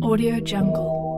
Audio Jungle.